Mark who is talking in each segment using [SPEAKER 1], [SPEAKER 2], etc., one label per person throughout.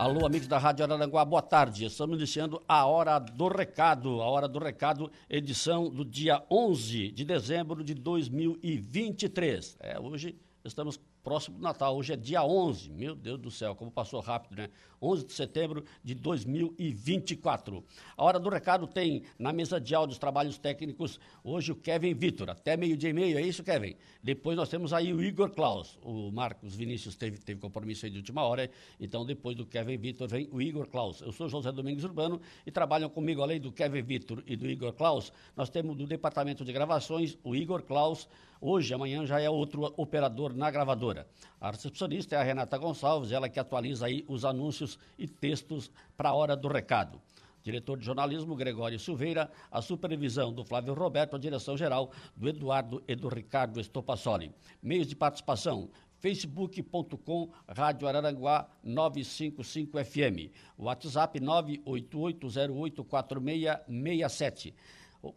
[SPEAKER 1] Alô, amigos da Rádio Araranguá, boa tarde. Estamos iniciando a Hora do Recado. A Hora do Recado, edição do dia 11 de dezembro de 2023. É, hoje estamos próximo do Natal. Hoje é dia 11, meu Deus do céu, como passou rápido, né? 11 de setembro de 2024. A hora do recado tem na mesa de áudios trabalhos técnicos hoje o Kevin Vitor, até meio-dia e meio, é isso, Kevin? Depois nós temos aí o Igor Klaus. O Marcos Vinícius teve, teve compromisso aí de última hora, então depois do Kevin Vitor vem o Igor Klaus. Eu sou José Domingos Urbano e trabalham comigo, além do Kevin Vitor e do Igor Klaus, nós temos do departamento de gravações o Igor Klaus. Hoje, amanhã já é outro operador na gravadora. A recepcionista é a Renata Gonçalves, ela que atualiza aí os anúncios e textos para a hora do recado. Diretor de jornalismo, Gregório Silveira, a supervisão do Flávio Roberto, a direção geral do Eduardo e do Ricardo Estopassoli. Meios de participação, facebook.com Rádio Araranguá 955 FM, WhatsApp 988084667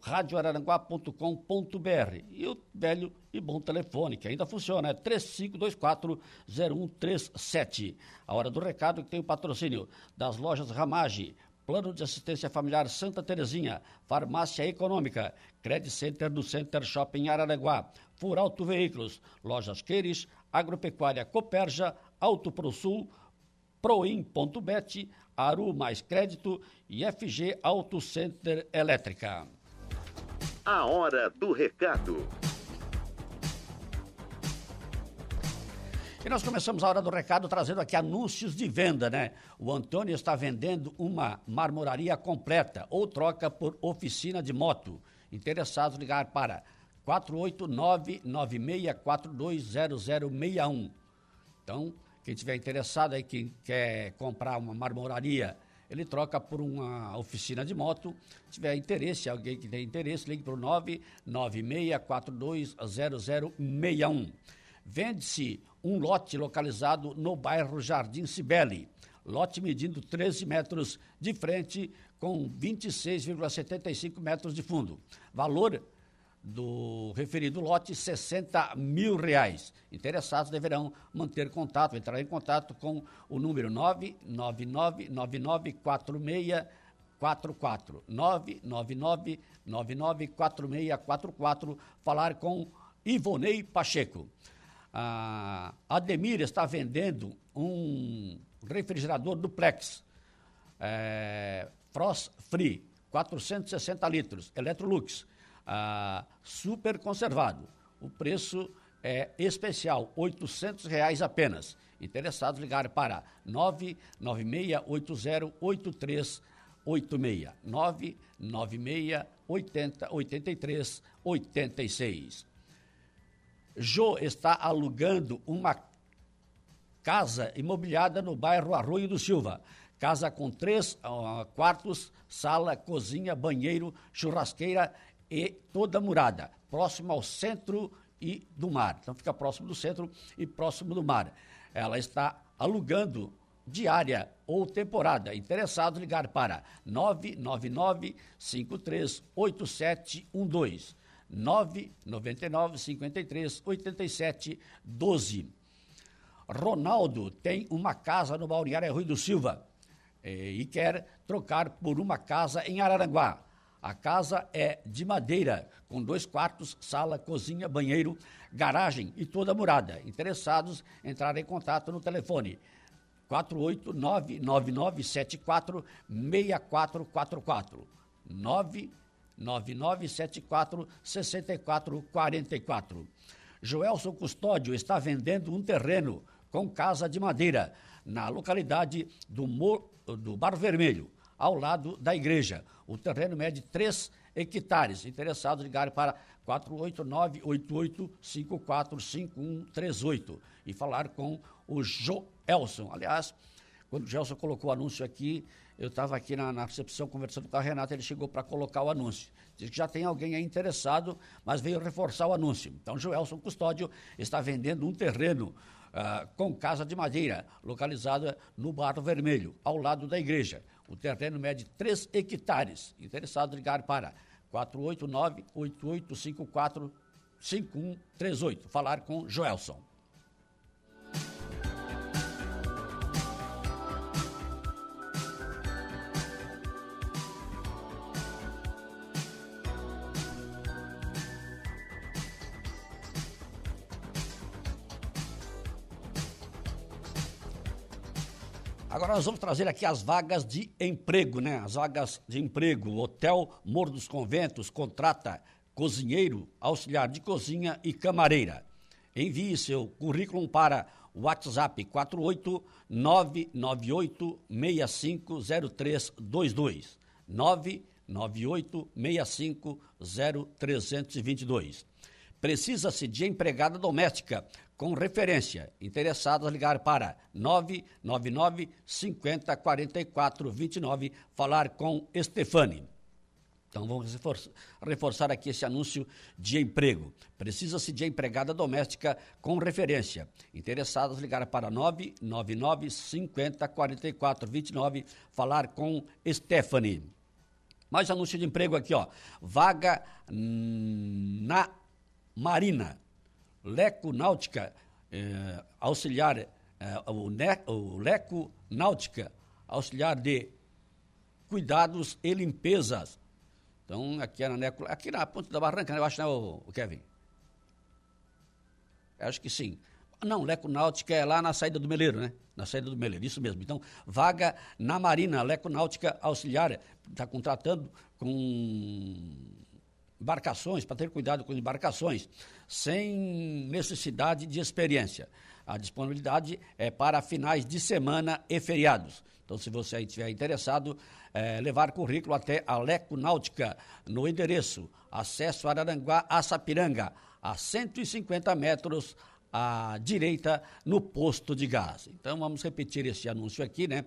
[SPEAKER 1] radioararanguá.com.br e o velho e bom telefone, que ainda funciona, é 3524-0137. A hora do recado que tem o patrocínio das lojas Ramage, Plano de Assistência Familiar Santa Terezinha, Farmácia Econômica, Credit Center do Center Shopping Araranguá, Furauto Veículos, Lojas Queires, Agropecuária Coperja, Auto Pro Sul, Proin.bet, Aru Mais Crédito e FG Auto Center Elétrica.
[SPEAKER 2] A hora do recado.
[SPEAKER 1] E nós começamos a hora do recado trazendo aqui anúncios de venda, né? O Antônio está vendendo uma marmoraria completa ou troca por oficina de moto. Interessados ligar para 489-96420061. Então, quem tiver interessado aí, quem quer comprar uma marmoraria ele troca por uma oficina de moto. Se tiver interesse, alguém que tem interesse, ligue para o 996420061. Vende-se um lote localizado no bairro Jardim Cibele. Lote medindo 13 metros de frente com 26,75 metros de fundo. Valor do referido lote, 60 mil reais. Interessados deverão manter contato, entrar em contato com o número 999-994644. 999-994644. Falar com Ivonei Pacheco. A Ademir está vendendo um refrigerador duplex, é, Frost Free, 460 litros, Electrolux ah, super conservado. O preço é especial, R$ reais apenas. Interessados ligar para 996808386. 996808386. Jô está alugando uma casa imobiliada no bairro Arroio do Silva. Casa com três uh, quartos, sala, cozinha, banheiro, churrasqueira e toda murada, próximo ao centro e do mar. Então fica próximo do centro e próximo do mar. Ela está alugando diária ou temporada. Interessados ligar para 999 538712 999 53 87 12. Ronaldo tem uma casa no Balneário Rui do Silva eh, e quer trocar por uma casa em Araranguá. A casa é de madeira, com dois quartos, sala, cozinha, banheiro, garagem e toda morada. Interessados, entrar em contato no telefone 489-9974-6444. 99974-6444. Joelson Custódio está vendendo um terreno com casa de madeira na localidade do, Mor do Bar Vermelho, ao lado da igreja. O terreno mede 3 hectares. Interessados ligar para 489-8854-5138 e falar com o Joelson. Aliás, quando o Gelson colocou o anúncio aqui, eu estava aqui na, na, recepção conversando com a Renata, ele chegou para colocar o anúncio. Diz que já tem alguém aí interessado, mas veio reforçar o anúncio. Então, Joelson Custódio está vendendo um terreno uh, com casa de madeira, localizada no Barro Vermelho, ao lado da igreja. O terreno mede 3 hectares. Interessado ligar para 489-8854-5138. Falar com Joelson. Agora nós vamos trazer aqui as vagas de emprego, né? As vagas de emprego. Hotel Morro dos Conventos contrata cozinheiro, auxiliar de cozinha e camareira. Envie seu currículo para WhatsApp 48998650322. 998650322. Precisa-se de empregada doméstica com referência. Interessados ligar para 999 50 44 29, falar com Stefani. Então vamos reforçar aqui esse anúncio de emprego. Precisa-se de empregada doméstica com referência. Interessados ligar para 999 50 44 29, falar com Stephanie. Mais anúncio de emprego aqui, ó. Vaga na Marina Leco Náutica, eh, auxiliar, eh, o, ne, o Leco Náutica, auxiliar de cuidados e limpezas. Então, aqui é na Neco, aqui na Ponte da Barranca, né? eu acho, né, o, o Kevin? Eu acho que sim. Não, Leco Náutica é lá na saída do Meleiro, né? Na saída do Meleiro, isso mesmo. Então, vaga na Marina, Leco Náutica Auxiliar, está contratando com embarcações, para ter cuidado com embarcações, sem necessidade de experiência. A disponibilidade é para finais de semana e feriados. Então, se você estiver interessado, é, levar currículo até a Leco Náutica, no endereço acesso Araranguá a Sapiranga, a 150 metros à direita, no posto de gás. Então, vamos repetir esse anúncio aqui, né?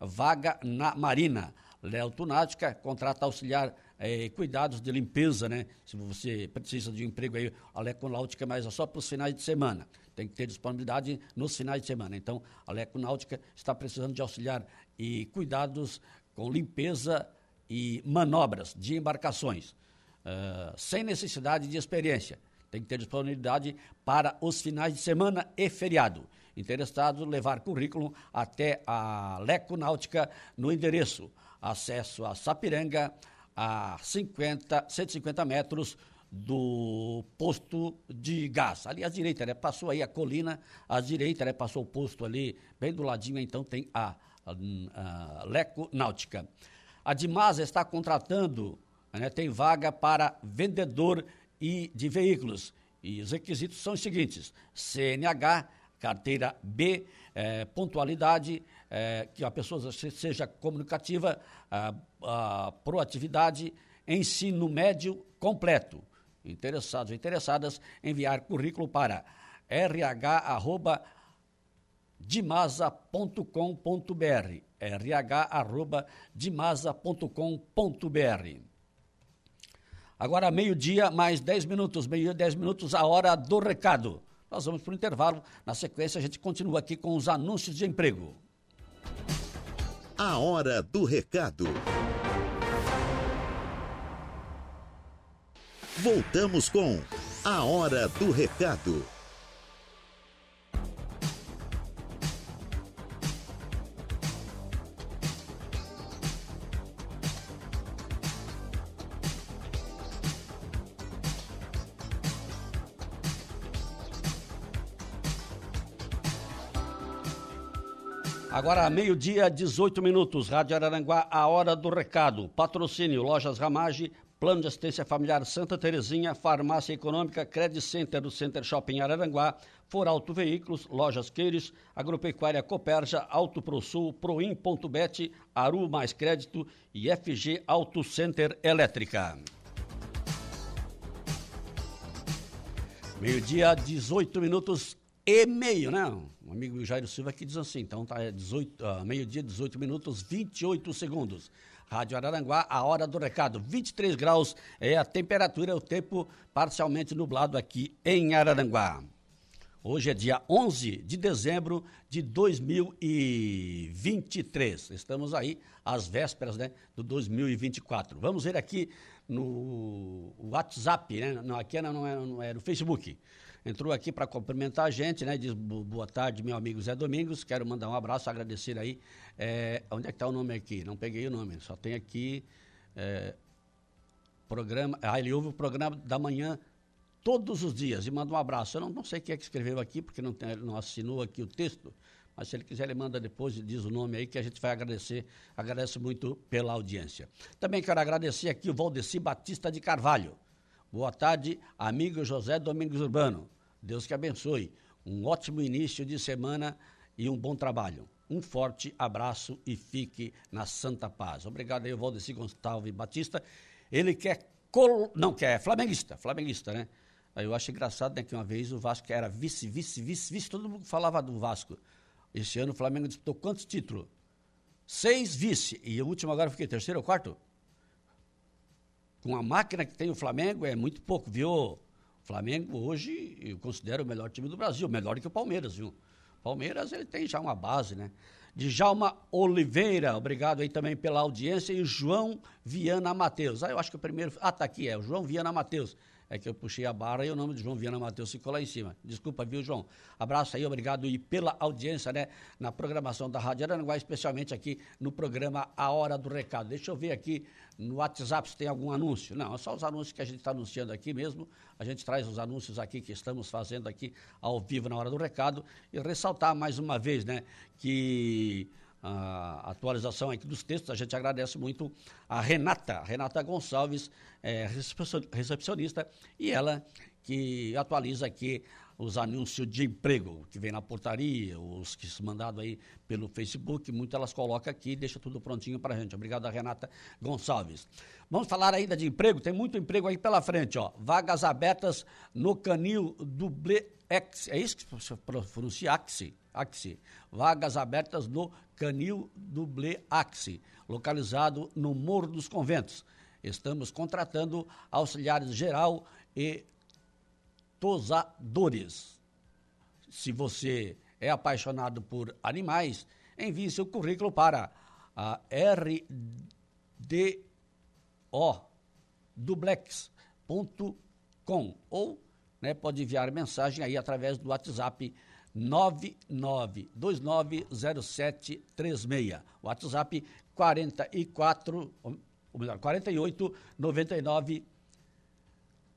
[SPEAKER 1] Vaga na Marina. Léo Tunática, contrata auxiliar é, cuidados de limpeza, né? Se você precisa de um emprego aí, a Leconáutica, mas é só para os finais de semana. Tem que ter disponibilidade nos finais de semana. Então, a Leconáutica está precisando de auxiliar e cuidados com limpeza e manobras de embarcações, uh, sem necessidade de experiência. Tem que ter disponibilidade para os finais de semana e feriado. Interessado, levar currículo até a Leconáutica no endereço acesso a Sapiranga, a 50, 150 metros do posto de gás. Ali à direita, né? Passou aí a colina, à direita, né? Passou o posto ali, bem do ladinho, então tem a, a, a Leco Náutica. A Dimasa está contratando, né? Tem vaga para vendedor e de veículos. E os requisitos são os seguintes: CNH, carteira B, eh, pontualidade, é, que a pessoa seja comunicativa, a, a proatividade, ensino médio completo. Interessados ou interessadas, enviar currículo para rh dimasa.com.br rh@dimasa.com.br Agora meio-dia mais 10 minutos, meio-dia 10 minutos, a hora do recado. Nós vamos para o intervalo. Na sequência, a gente continua aqui com os anúncios de emprego.
[SPEAKER 2] A hora do recado. Voltamos com A Hora do Recado.
[SPEAKER 1] Agora, meio-dia, 18 minutos, Rádio Araranguá, a hora do recado. Patrocínio, Lojas Ramage, Plano de Assistência Familiar Santa Terezinha, Farmácia Econômica, Credit Center do Center Shopping Araranguá, For Auto Veículos, Lojas Queires, Agropecuária Coperja, Auto ProSul, Proin.bet, Aru Mais Crédito e FG Auto Center Elétrica. Meio-dia, 18 minutos e meio, né? O amigo Jairo Silva aqui diz assim, então tá 18, uh, meio-dia, 18 minutos, 28 segundos. Rádio Araranguá, a hora do recado, 23 graus é a temperatura, o tempo parcialmente nublado aqui em Araranguá. Hoje é dia 11 de dezembro de 2023. Estamos aí às vésperas né, do 2024. Vamos ver aqui no WhatsApp, né? Não, aqui não é, não é no Facebook entrou aqui para cumprimentar a gente, né? Diz boa tarde, meu amigo Zé Domingos. Quero mandar um abraço, agradecer aí. É, onde é que está o nome aqui? Não peguei o nome, só tem aqui. É, programa. Ah, ele ouve o programa da manhã todos os dias e manda um abraço. Eu não, não sei quem é que escreveu aqui, porque não, tem, não assinou aqui o texto, mas se ele quiser, ele manda depois e diz o nome aí, que a gente vai agradecer. Agradece muito pela audiência. Também quero agradecer aqui o Valdeci Batista de Carvalho. Boa tarde, amigo José Domingos Urbano. Deus que abençoe. Um ótimo início de semana e um bom trabalho. Um forte abraço e fique na santa paz. Obrigado aí, Valdeci Gonçalves Batista. Ele quer. Col... Não, quer, é flamenguista, flamenguista, né? Aí eu acho engraçado né, que uma vez o Vasco era vice, vice, vice, vice, todo mundo falava do Vasco. Esse ano o Flamengo disputou quantos títulos? Seis vice. E o último agora fiquei terceiro ou quarto? Com a máquina que tem o Flamengo é muito pouco, viu? Flamengo hoje eu considero o melhor time do Brasil, melhor que o Palmeiras, viu? Palmeiras ele tem já uma base, né? Djalma Oliveira, obrigado aí também pela audiência, e João Viana Matheus. Ah, eu acho que o primeiro. Ah, tá aqui, é o João Viana Matheus é que eu puxei a barra e o nome de João Viana Matheus ficou lá em cima. Desculpa, viu, João? Abraço aí, obrigado e pela audiência, né, na programação da Rádio Aranguá, especialmente aqui no programa A Hora do Recado. Deixa eu ver aqui no WhatsApp se tem algum anúncio. Não, é só os anúncios que a gente está anunciando aqui mesmo. A gente traz os anúncios aqui que estamos fazendo aqui ao vivo na Hora do Recado e ressaltar mais uma vez, né, que a atualização aqui dos textos. A gente agradece muito a Renata, Renata Gonçalves, é, recepcionista, e ela que atualiza aqui os anúncios de emprego que vem na portaria, os que são mandados aí pelo Facebook, muito elas colocam aqui e deixa tudo prontinho para a gente. Obrigado Renata Gonçalves. Vamos falar ainda de emprego, tem muito emprego aí pela frente, ó. Vagas abertas no canil Dublê X, é isso que se pronuncia Axi, Axi. Vagas abertas no canil Dublê Axi, localizado no Morro dos Conventos. Estamos contratando auxiliares geral e tosadores. Se você é apaixonado por animais, envie seu currículo para a ou né, pode enviar mensagem aí através do WhatsApp 99290736. WhatsApp 44, ou melhor, 48 99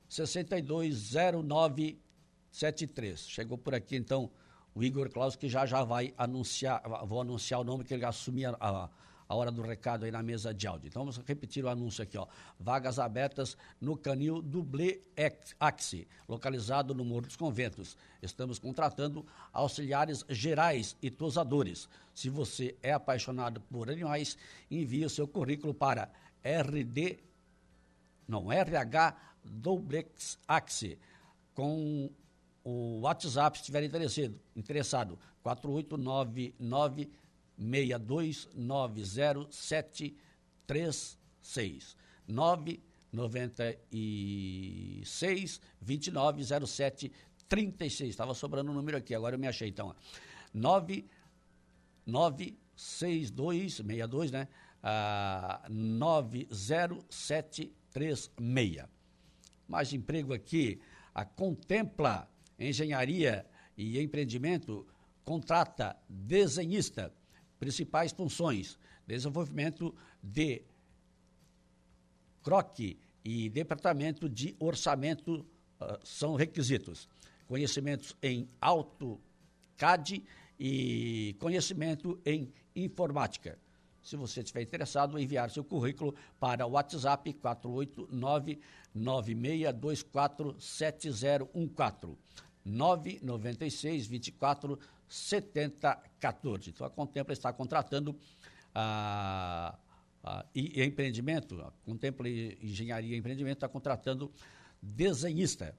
[SPEAKER 1] 620973. Chegou por aqui então o Igor Claus que já já vai anunciar, vou anunciar o nome que ele assumir a, a hora do recado aí na mesa de áudio. Então vamos repetir o anúncio aqui, ó. Vagas abertas no canil Dublê Axi, localizado no Morro dos Conventos. Estamos contratando auxiliares gerais e tosadores. Se você é apaixonado por animais, envie o seu currículo para RD não RH Doblex Axi com o WhatsApp, se estiver interessado, interessado 4899 62907336 996 2907 36. Estava sobrando um número aqui, agora eu me achei então. 996262, né? Ah, 90736. Mais emprego aqui. A Contempla Engenharia e Empreendimento contrata desenhista. Principais funções: desenvolvimento de croque e departamento de orçamento uh, são requisitos. Conhecimentos em AutoCAD e conhecimento em informática. Se você estiver interessado, enviar seu currículo para o WhatsApp 489 96247014. 996 24 70 14. Então a Contempla está contratando a, a, e, e empreendimento, a Contempla Engenharia e Empreendimento está contratando desenhista.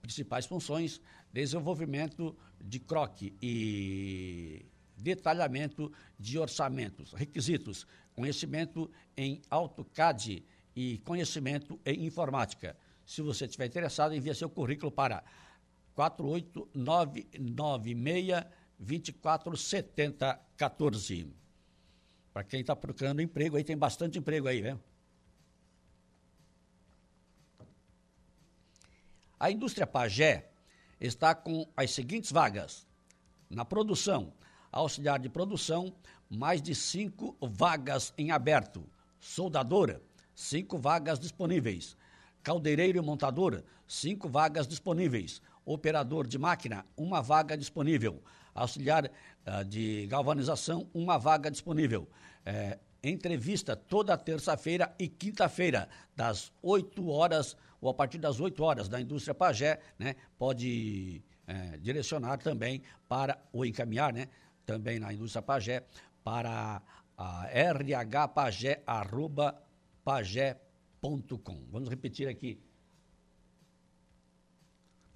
[SPEAKER 1] Principais funções: desenvolvimento de croque e detalhamento de orçamentos. Requisitos: conhecimento em AutoCAD e conhecimento em informática. Se você estiver interessado, envie seu currículo para 48996 247014. Para quem está procurando emprego, aí tem bastante emprego aí, né? A indústria Pagé está com as seguintes vagas. Na produção, auxiliar de produção, mais de cinco vagas em aberto. Soldadora, cinco vagas disponíveis. Caldeireiro e montadora, cinco vagas disponíveis. Operador de máquina, uma vaga disponível. Auxiliar uh, de galvanização, uma vaga disponível. É, entrevista toda terça-feira e quinta-feira, das 8 horas ou a partir das 8 horas da indústria Pagé, né? Pode é, direcionar também para, ou encaminhar, né? Também na indústria Pagé, para a. Vamos repetir aqui.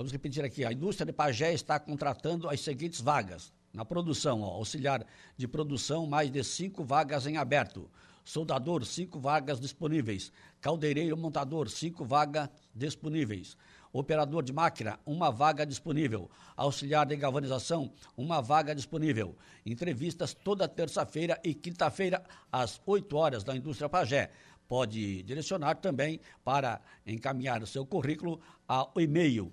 [SPEAKER 1] Vamos repetir aqui. A indústria de Pagé está contratando as seguintes vagas. Na produção, ó, auxiliar de produção, mais de cinco vagas em aberto. Soldador, cinco vagas disponíveis. Caldeireiro montador, cinco vagas disponíveis. Operador de máquina, uma vaga disponível. Auxiliar de galvanização, uma vaga disponível. Entrevistas toda terça-feira e quinta-feira, às 8 horas, da Indústria Pagé. Pode direcionar também para encaminhar o seu currículo ao e-mail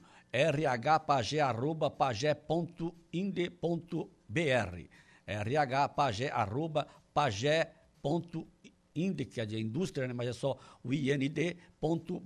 [SPEAKER 1] rhpagé.pagé.inde.br rhpagé.pagé.inde, que é de indústria, né? mas é só o ind.br.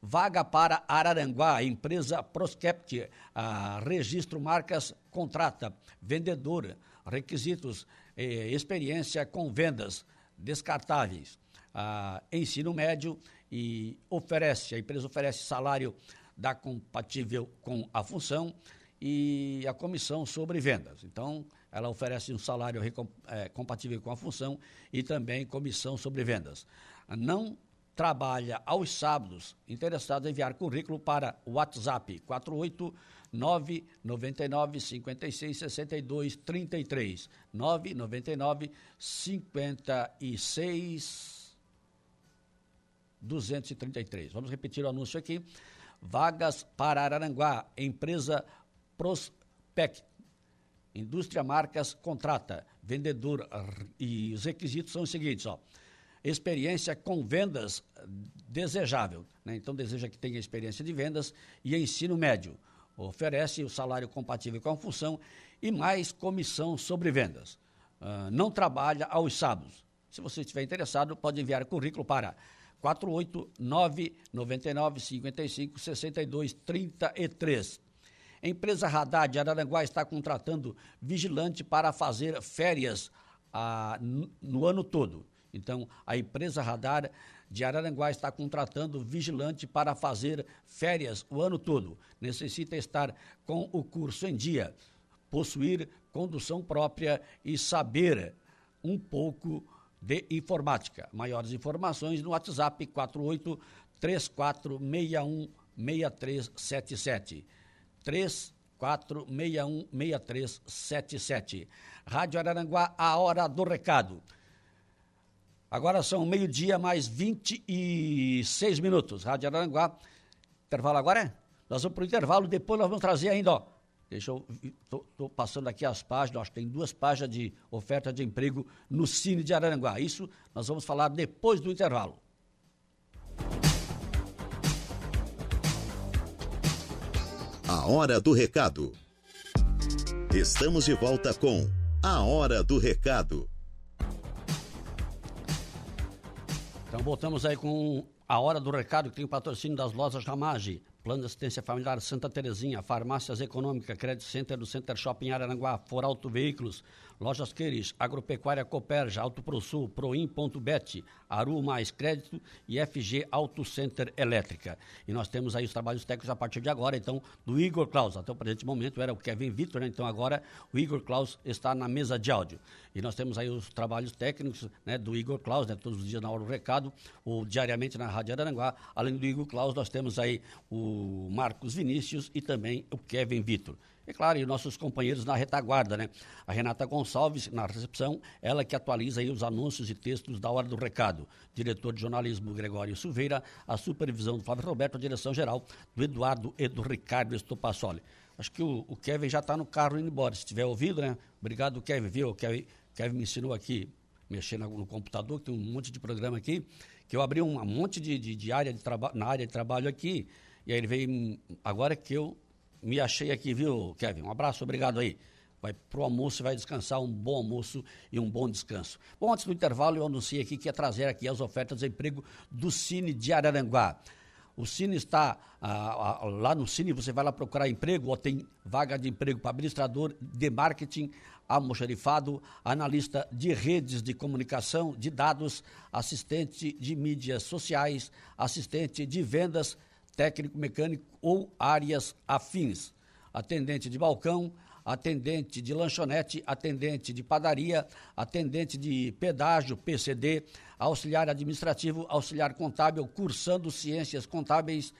[SPEAKER 1] Vaga para Araranguá, empresa Proskept, ah, registro marcas, contrata, vendedora, requisitos, eh, experiência com vendas descartáveis, ah, ensino médio e oferece, a empresa oferece salário da compatível com a função e a comissão sobre vendas. Então, ela oferece um salário é, compatível com a função e também comissão sobre vendas. Não trabalha aos sábados, interessado em enviar currículo para WhatsApp 489 99 56 62 33 999 56 233. Vamos repetir o anúncio aqui. Vagas para Araranguá, empresa Prospect. Indústria Marcas contrata, vendedor e os requisitos são os seguintes, ó. Experiência com vendas desejável, né? Então deseja que tenha experiência de vendas e ensino médio. Oferece o salário compatível com a função e mais comissão sobre vendas. Uh, não trabalha aos sábados. Se você estiver interessado, pode enviar currículo para 489 99 55 62 33. Empresa Radar de Araranguá está contratando vigilante para fazer férias ah, no ano todo. Então, a empresa Radar de Araranguá está contratando vigilante para fazer férias o ano todo. Necessita estar com o curso em dia, possuir condução própria e saber um pouco de informática. Maiores informações no WhatsApp 48 3461 6377. 34616377. Rádio Araranguá, a hora do recado. Agora são meio-dia mais 26 minutos. Rádio Araranguá. Intervalo agora é? Nós vamos para o intervalo, depois nós vamos trazer ainda, ó. Deixa eu. Estou passando aqui as páginas, acho que tem duas páginas de oferta de emprego no Cine de Araranguá. Isso nós vamos falar depois do intervalo.
[SPEAKER 2] A hora do recado. Estamos de volta com A Hora do Recado.
[SPEAKER 1] Então voltamos aí com a hora do recado que tem o patrocínio das lojas Ramage, Plano de Assistência Familiar Santa Terezinha, Farmácias Econômica, Credit Center do Center Shopping Araranguá, For Auto Veículos, Lojas Queires, Agropecuária Coperja, Auto Pro Sul, Proin.bet, Aru Mais Crédito e FG Auto Center Elétrica. E nós temos aí os trabalhos técnicos a partir de agora, então, do Igor Klaus. Até o presente momento era o Kevin Vitor, né? Então agora o Igor Klaus está na mesa de áudio. E nós temos aí os trabalhos técnicos né, do Igor Klaus, né, todos os dias na hora do recado, ou diariamente na Rádio Aranguá. Além do Igor Klaus, nós temos aí o Marcos Vinícius e também o Kevin Vitor. E claro, e nossos companheiros na retaguarda, né? A Renata Gonçalves, na recepção, ela que atualiza aí os anúncios e textos da hora do recado. Diretor de jornalismo Gregório Silveira, a supervisão do Flávio Roberto, a direção geral do Eduardo e do Ricardo Estopassoli. Acho que o, o Kevin já está no carro indo embora. Se tiver ouvido, né? Obrigado, Kevin, viu? O Kevin, Kevin me ensinou aqui, mexendo no computador, que tem um monte de programa aqui, que eu abri um monte de, de, de área de trabalho, na área de trabalho aqui, e aí ele veio, agora que eu me achei aqui, viu, Kevin? Um abraço, obrigado aí. Vai pro almoço vai descansar, um bom almoço e um bom descanso. Bom, antes do intervalo, eu anunciei aqui que ia trazer aqui as ofertas de emprego do Cine de Araranguá. O Cine está ah, ah, lá no Cine, você vai lá procurar emprego, ou tem vaga de emprego para administrador de marketing, almoxarifado, analista de redes de comunicação, de dados, assistente de mídias sociais, assistente de vendas, técnico mecânico ou áreas afins. Atendente de balcão, atendente de lanchonete, atendente de padaria, atendente de pedágio, PCD, auxiliar administrativo, auxiliar contábil, cursando ciências contábeis,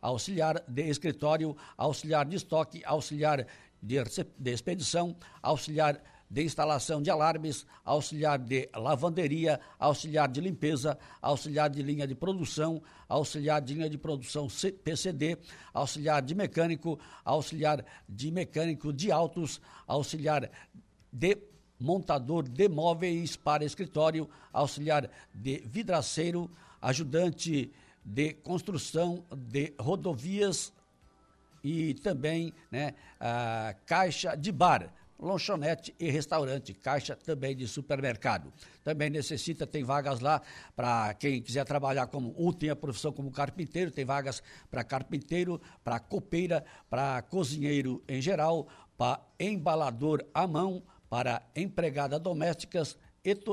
[SPEAKER 1] auxiliar de escritório, auxiliar de estoque, auxiliar de, de expedição, auxiliar de instalação de alarmes, auxiliar de lavanderia, auxiliar de limpeza, auxiliar de linha de produção, auxiliar de linha de produção PCD, auxiliar de mecânico, auxiliar de mecânico de autos, auxiliar de montador de móveis para escritório, auxiliar de vidraceiro, ajudante de construção de rodovias e também né, a caixa de bar lanchonete e restaurante, caixa também de supermercado. Também necessita, tem vagas lá para quem quiser trabalhar como, ou tem a profissão como carpinteiro, tem vagas para carpinteiro, para copeira, para cozinheiro em geral, para embalador à mão, para empregada domésticas,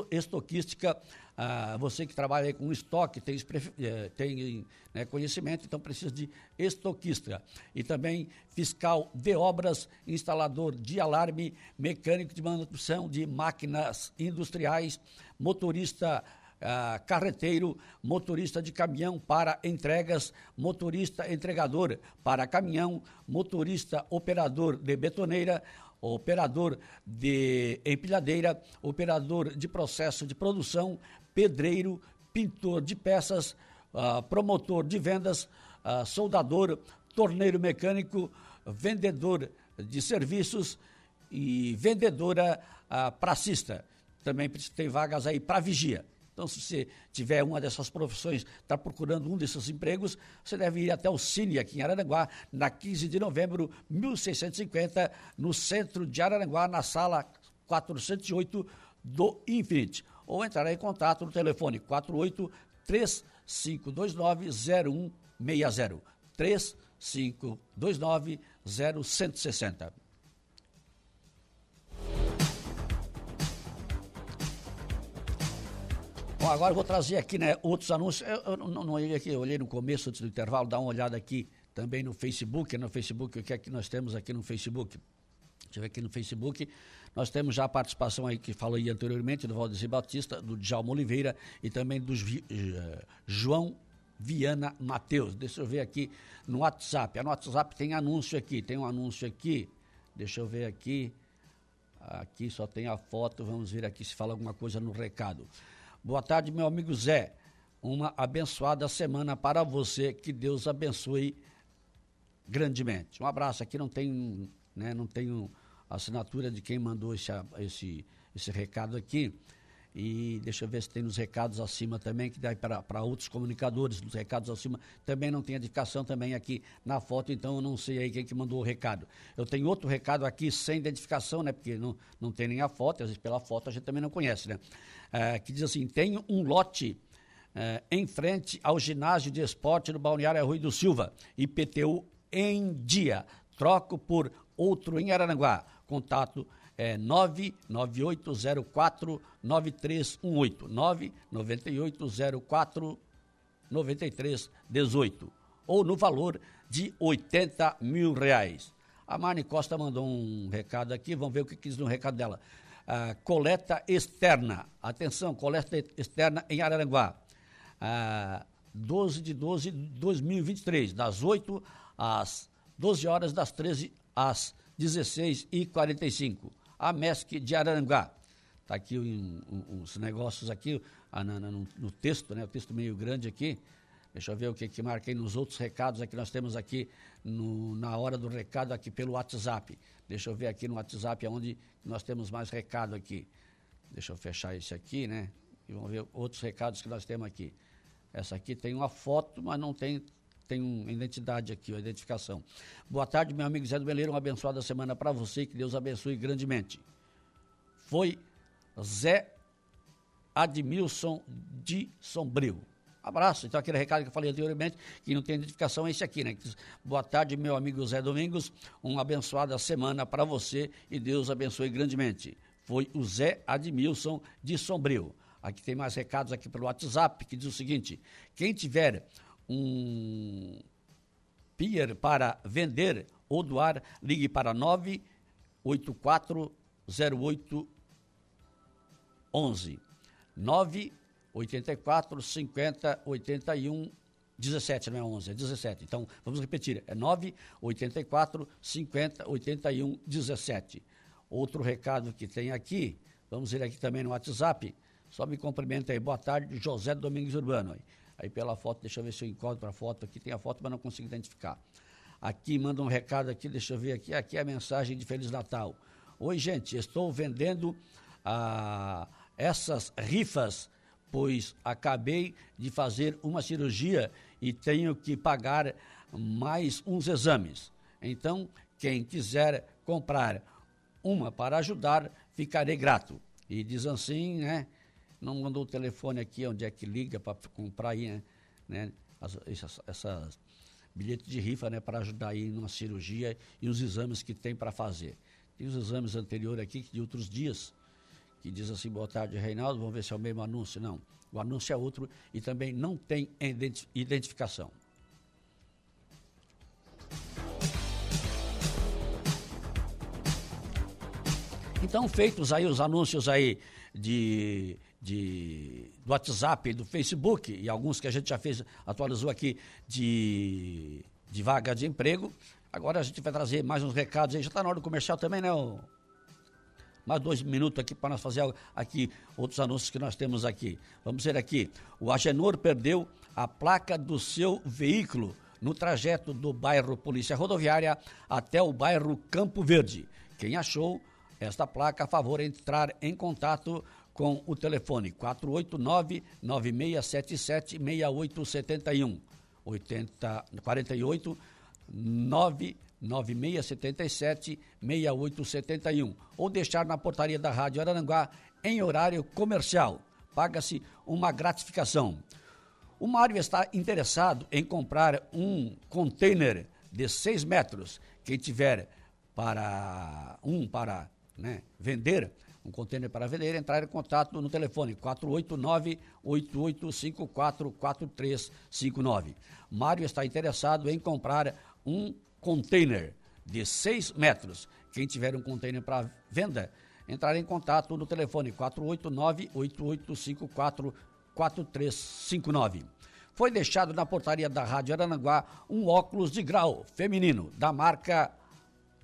[SPEAKER 1] estoquística, ah, você que trabalha com estoque, tem, eh, tem né, conhecimento, então precisa de estoquista. E também fiscal de obras, instalador de alarme, mecânico de manutenção de máquinas industriais, motorista ah, carreteiro, motorista de caminhão para entregas, motorista entregador para caminhão, motorista operador de betoneira, operador de empilhadeira, operador de processo de produção, pedreiro, pintor de peças, uh, promotor de vendas, uh, soldador, torneiro mecânico, vendedor de serviços e vendedora uh, pracista. Também tem vagas aí para vigia. Então, se você tiver uma dessas profissões, está procurando um desses empregos, você deve ir até o Cine aqui em Araranguá, na 15 de novembro, 1650, no centro de Araranguá, na sala 408 do Infinite ou entrar em contato no telefone 48 3529 0160 3529 0160. Bom, agora eu vou trazer aqui né, outros anúncios. Eu, eu não, não olhei aqui, eu olhei no começo antes do intervalo, dá uma olhada aqui também no Facebook, no Facebook, o que é que nós temos aqui no Facebook. Deixa eu ver aqui no Facebook. Nós temos já a participação aí que falei anteriormente do Valdeci Batista, do Djalma Oliveira e também do uh, João Viana Mateus. Deixa eu ver aqui no WhatsApp. No WhatsApp tem anúncio aqui, tem um anúncio aqui. Deixa eu ver aqui. Aqui só tem a foto, vamos ver aqui se fala alguma coisa no recado. Boa tarde, meu amigo Zé. Uma abençoada semana para você. Que Deus abençoe grandemente. Um abraço. Aqui não tem, né, não tem assinatura de quem mandou esse, esse, esse recado aqui. E deixa eu ver se tem nos recados acima também, que dá para outros comunicadores, nos recados acima também não tem identificação também aqui na foto, então eu não sei aí quem que mandou o recado. Eu tenho outro recado aqui sem identificação, né? Porque não, não tem nem a foto, às vezes pela foto a gente também não conhece, né? É, que diz assim, tem um lote é, em frente ao ginásio de esporte no Balneário Rui do Silva, IPTU em dia. Troco por outro em Araranguá. Contato é 99804 9318. 99804 9318. Ou no valor de 80 mil reais. A Marne Costa mandou um recado aqui, vamos ver o que quis no recado dela. Ah, coleta externa. Atenção, coleta externa em Araranguá. Ah, 12 de 12 de 2023, das 8 às 12 horas, das 13 às 16h45 a MESC de Aranguá. Está aqui um, um, uns negócios aqui, ah, no, no, no, texto, né? O texto meio grande aqui. Deixa eu ver o que, que marquei nos outros recados aqui. Nós temos aqui no, na hora do recado aqui pelo WhatsApp. Deixa eu ver aqui no WhatsApp onde nós temos mais recado aqui. Deixa eu fechar esse aqui, né? E vamos ver outros recados que nós temos aqui. Essa aqui tem uma foto, mas não tem tem uma identidade aqui, uma identificação. Boa tarde, meu amigo Zé do Beleiro, uma abençoada semana para você, que Deus abençoe grandemente. Foi Zé Admilson de Sombrio. Abraço. Então, aquele recado que eu falei anteriormente, que não tem identificação, é esse aqui, né? Boa tarde, meu amigo Zé Domingos. Uma abençoada semana para você e Deus abençoe grandemente. Foi o Zé Admilson de Sombrio. Aqui tem mais recados aqui pelo WhatsApp, que diz o seguinte: quem tiver um pier para vender ou doar, ligue para 9840811. 984 50 81 17, não é 11, é 17. Então, vamos repetir, é 984 50 81 17. Outro recado que tem aqui, vamos ver aqui também no WhatsApp, só me cumprimenta aí, boa tarde, José Domingos Urbano. Pela foto, deixa eu ver se eu encontro a foto aqui. Tem a foto, mas não consigo identificar. Aqui manda um recado aqui, deixa eu ver aqui. Aqui é a mensagem de Feliz Natal. Oi, gente, estou vendendo ah, essas rifas, pois acabei de fazer uma cirurgia e tenho que pagar mais uns exames. Então, quem quiser comprar uma para ajudar, ficarei grato. E diz assim, né? Não mandou o telefone aqui onde é que liga para comprar aí, né? né as, essas, essas bilhetes de rifa, né, para ajudar aí numa cirurgia e os exames que tem para fazer. Tem os exames anteriores aqui de outros dias, que diz assim, boa tarde, Reinaldo, vamos ver se é o mesmo anúncio. Não, o anúncio é outro e também não tem identificação. Então, feitos aí os anúncios aí de de, do WhatsApp, do Facebook e alguns que a gente já fez, atualizou aqui de, de vaga de emprego. Agora a gente vai trazer mais uns recados aí. Já está na hora do comercial também, né? O... Mais dois minutos aqui para nós fazer aqui outros anúncios que nós temos aqui. Vamos ver aqui. O Agenor perdeu a placa do seu veículo no trajeto do bairro Polícia Rodoviária até o bairro Campo Verde. Quem achou esta placa, a favor, entrar em contato com o telefone 489-9677-6871. 80, 48 99677-6871. Ou deixar na portaria da Rádio Araranguá em horário comercial. Paga-se uma gratificação. O Mário está interessado em comprar um container de 6 metros. Quem tiver para um para né, vender, um contêiner para vender, entrar em contato no telefone 489-8854-4359. Mário está interessado em comprar um container de 6 metros. Quem tiver um container para venda, entrar em contato no telefone 489-8854-4359. foi deixado na portaria da Rádio Arananguá um óculos de grau feminino da marca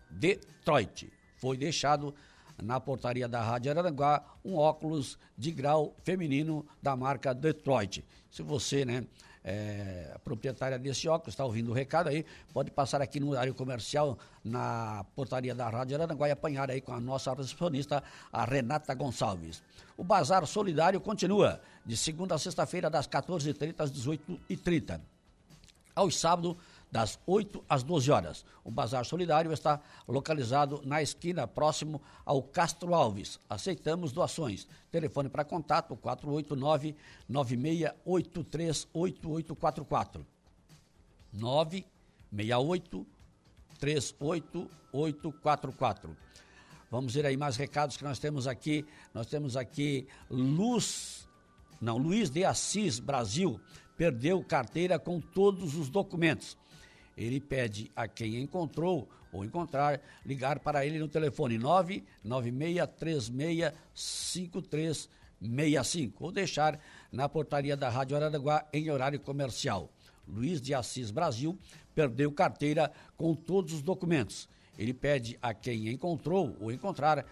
[SPEAKER 1] Detroit. Foi deixado na portaria da Rádio Aranguá um óculos de grau feminino da marca Detroit. Se você, né, é, proprietária desse óculos, está ouvindo o recado aí, pode passar aqui no horário comercial na portaria da Rádio Aranguá e apanhar aí com a nossa recepcionista, a Renata Gonçalves. O Bazar Solidário continua de segunda a sexta-feira, das 14h30 às 18h30. Aos sábados, das 8 às 12 horas. O Bazar Solidário está localizado na esquina próximo ao Castro Alves. Aceitamos doações. Telefone para contato 489 9683 8844. 968 38844. Vamos ver aí mais recados que nós temos aqui. Nós temos aqui Luz, não, Luiz de Assis Brasil perdeu carteira com todos os documentos ele pede a quem encontrou ou encontrar ligar para ele no telefone 996365365 ou deixar na portaria da Rádio Araranguá em horário comercial. Luiz de Assis Brasil perdeu carteira com todos os documentos. Ele pede a quem encontrou ou encontrar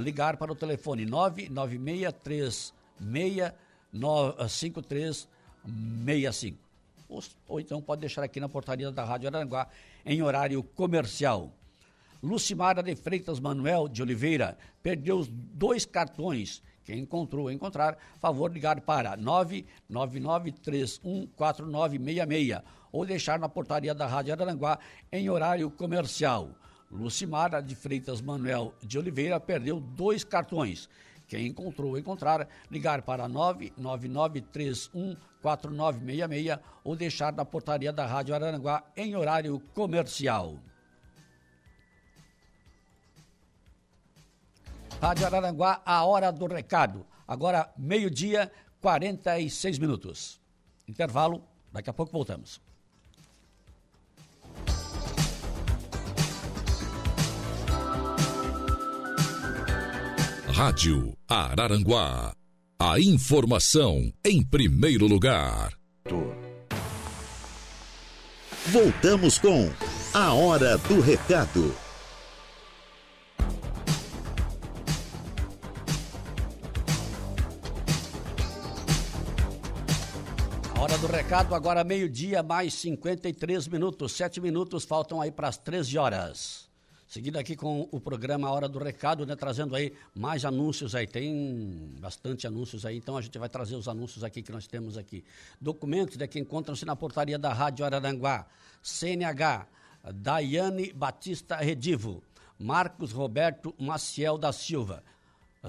[SPEAKER 1] ligar para o telefone 996365365 ou, ou então pode deixar aqui na portaria da Rádio Aranguá em horário comercial. Lucimara de Freitas Manuel de Oliveira perdeu os dois cartões. Quem encontrou, encontrar, favor ligar para 999314966 ou deixar na portaria da Rádio Aranguá em horário comercial. Lucimara de Freitas Manuel de Oliveira perdeu dois cartões. Quem encontrou, encontrar, ligar para 999314966 ou deixar na portaria da Rádio Araranguá em horário comercial. Rádio Araranguá, a hora do recado. Agora, meio-dia, 46 minutos. Intervalo, daqui a pouco voltamos.
[SPEAKER 3] Rádio Araranguá. A informação em primeiro lugar.
[SPEAKER 2] Voltamos com A Hora do Recado.
[SPEAKER 1] A hora do recado, agora meio-dia, mais 53 minutos. Sete minutos faltam aí para as 13 horas. Seguindo aqui com o programa Hora do Recado, né, trazendo aí mais anúncios aí. Tem bastante anúncios aí, então a gente vai trazer os anúncios aqui que nós temos aqui. Documentos né, que encontram-se na portaria da Rádio Araranguá. CNH, Daiane Batista Redivo, Marcos Roberto Maciel da Silva,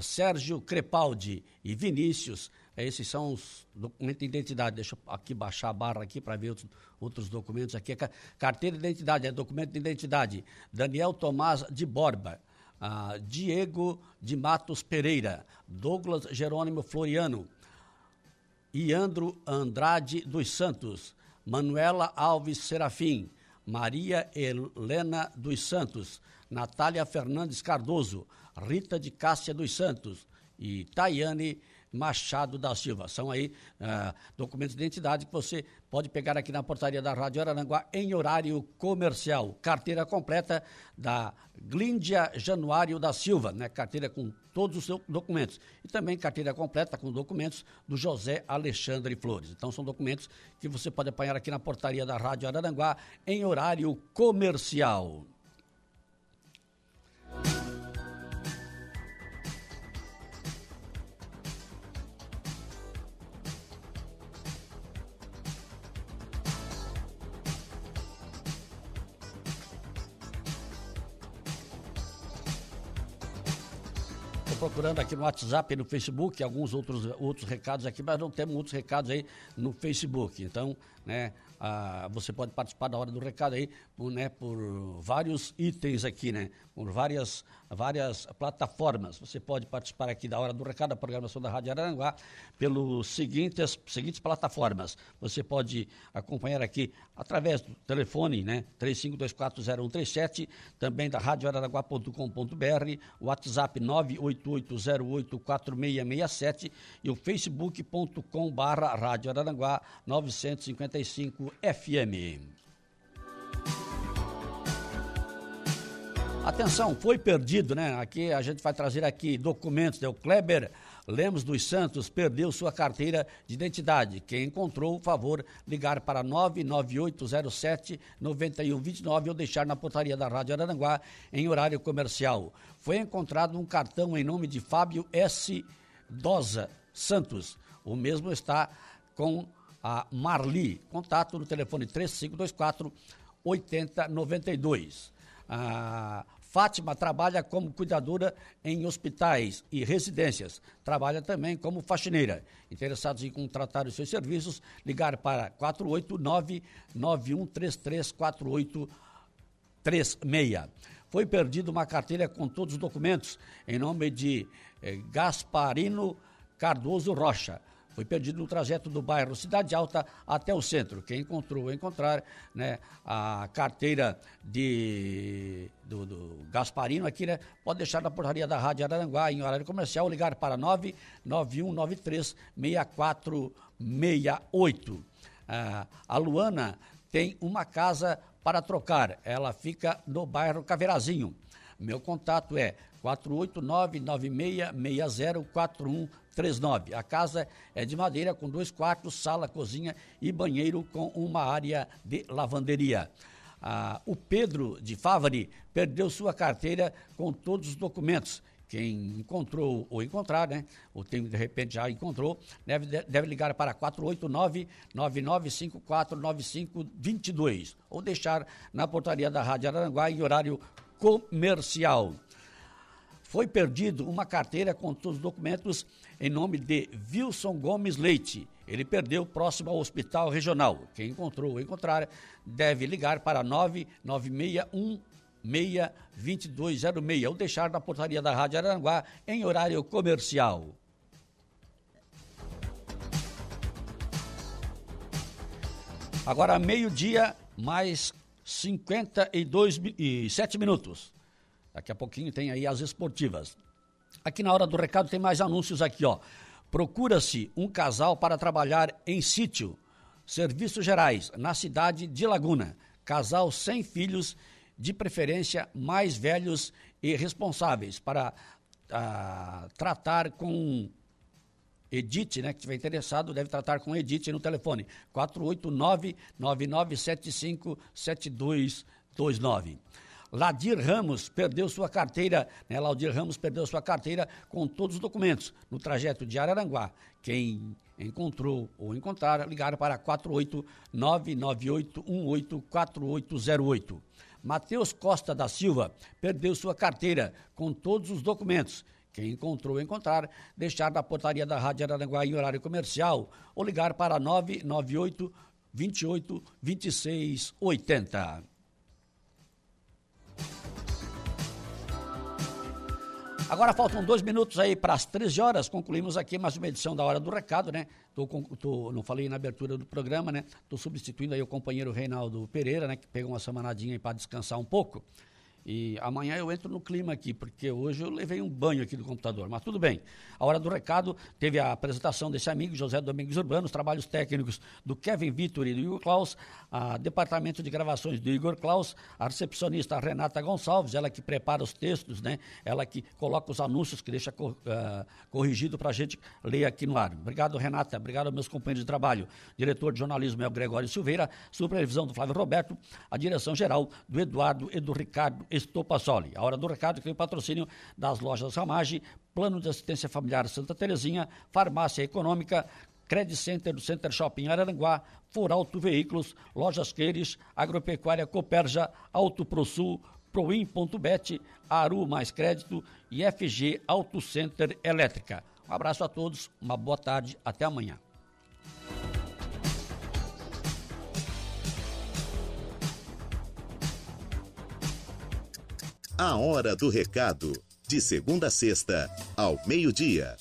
[SPEAKER 1] Sérgio Crepaldi e Vinícius esses são os documentos de identidade. Deixa eu aqui baixar a barra aqui para ver outros, outros, documentos aqui. Carteira de identidade, é documento de identidade. Daniel Tomás de Borba. Ah, Diego de Matos Pereira. Douglas Jerônimo Floriano. Iandro Andrade dos Santos. Manuela Alves Serafim. Maria Helena dos Santos. Natália Fernandes Cardoso. Rita de Cássia dos Santos. E Tayane Machado da Silva. São aí uh, documentos de identidade que você pode pegar aqui na portaria da Rádio Araranguá em horário comercial. Carteira completa da Glíndia Januário da Silva, né? Carteira com todos os seus documentos. E também carteira completa com documentos do José Alexandre Flores. Então são documentos que você pode apanhar aqui na portaria da Rádio Araranguá em horário comercial. Procurando aqui no WhatsApp e no Facebook alguns outros, outros recados aqui, mas não temos outros recados aí no Facebook. Então, né, ah, você pode participar da hora do recado aí, por, né, por vários itens aqui, né, por várias, várias plataformas. Você pode participar aqui da hora do recado, da programação da Rádio Aranguá, pelos seguintes, seguintes plataformas. Você pode acompanhar aqui através do telefone, né, 35240137, também da radioararanguá.com.br, WhatsApp 988 988084667 e o facebook.com barra Rádio Araranguá 955 FM. Atenção, foi perdido, né? Aqui a gente vai trazer aqui documentos, né? O Kleber Lemos dos Santos perdeu sua carteira de identidade. Quem encontrou, favor, ligar para 99807 9129 ou deixar na portaria da Rádio Araranguá em horário comercial. Foi encontrado um cartão em nome de Fábio S. Dosa Santos. O mesmo está com a Marli. Contato no telefone 3524 8092. Ah, Fátima trabalha como cuidadora em hospitais e residências. Trabalha também como faxineira. Interessados em contratar os seus serviços, ligar para 489-9133-4836. Foi perdida uma carteira com todos os documentos em nome de eh, Gasparino Cardoso Rocha. Foi perdido no trajeto do bairro Cidade Alta até o centro. Quem encontrou, encontrar né, a carteira de, do, do, Gasparino aqui, né, pode deixar na portaria da Rádio Araranguá em horário comercial, ligar para 99193 6468. Ah, a Luana tem uma casa para trocar. Ela fica no bairro Caveirazinho. Meu contato é 489-9660-4139. A casa é de madeira com dois quartos, sala, cozinha e banheiro com uma área de lavanderia. Ah, o Pedro de Favari perdeu sua carteira com todos os documentos. Quem encontrou ou encontrar, né? Ou tem, de repente já encontrou, deve, deve ligar para 489-9954-9522 ou deixar na portaria da Rádio Aranguá em horário comercial. Foi perdido uma carteira com todos os documentos em nome de Wilson Gomes Leite. Ele perdeu próximo ao hospital regional. Quem encontrou ou encontrar deve ligar para 99616 2206 ou deixar na portaria da Rádio Aranguá em horário comercial. Agora, meio-dia, mais 52 e 7 minutos. Daqui a pouquinho tem aí as esportivas. Aqui na hora do recado tem mais anúncios aqui, ó. Procura-se um casal para trabalhar em sítio, serviços gerais, na cidade de Laguna. Casal sem filhos, de preferência mais velhos e responsáveis, para ah, tratar com Edite, né, que estiver interessado, deve tratar com Edite no telefone 489-9975-7229. Ladir Ramos perdeu sua carteira, né? Ramos perdeu sua carteira com todos os documentos no trajeto de Araranguá. Quem encontrou ou encontrar, ligar para 48998184808. Matheus Costa da Silva perdeu sua carteira com todos os documentos. Quem encontrou encontrar, deixar na portaria da Rádio Araranguá em horário comercial ou ligar para 998 28 26 80. Agora faltam dois minutos aí para as 13 horas. Concluímos aqui mais uma edição da Hora do Recado, né? Tô, tô, não falei na abertura do programa, né? Estou substituindo aí o companheiro Reinaldo Pereira, né? Que pegou uma semanadinha para descansar um pouco. E amanhã eu entro no clima aqui, porque hoje eu levei um banho aqui do computador. Mas tudo bem. A hora do recado teve a apresentação desse amigo, José Domingos Urbano, os trabalhos técnicos do Kevin Vitor e do Igor Klaus, a departamento de gravações do Igor Klaus, a recepcionista Renata Gonçalves, ela que prepara os textos, né? Ela que coloca os anúncios, que deixa uh, corrigido para a gente ler aqui no ar. Obrigado, Renata. Obrigado meus companheiros de trabalho. Diretor de jornalismo é o Gregório Silveira, supervisão do Flávio Roberto, a direção geral do Eduardo Edu Ricardo Estopassoli. A hora do recado que tem patrocínio das lojas Ramage, Plano de Assistência Familiar Santa Terezinha, Farmácia Econômica, Credit Center do Center Shopping Araranguá, Foralto Veículos, Lojas Queires, Agropecuária Coperja, Auto ProSul, Proin.bet, Aru Mais Crédito e FG Auto Center Elétrica. Um abraço a todos, uma boa tarde, até amanhã.
[SPEAKER 2] A Hora do Recado. De segunda a sexta, ao meio-dia.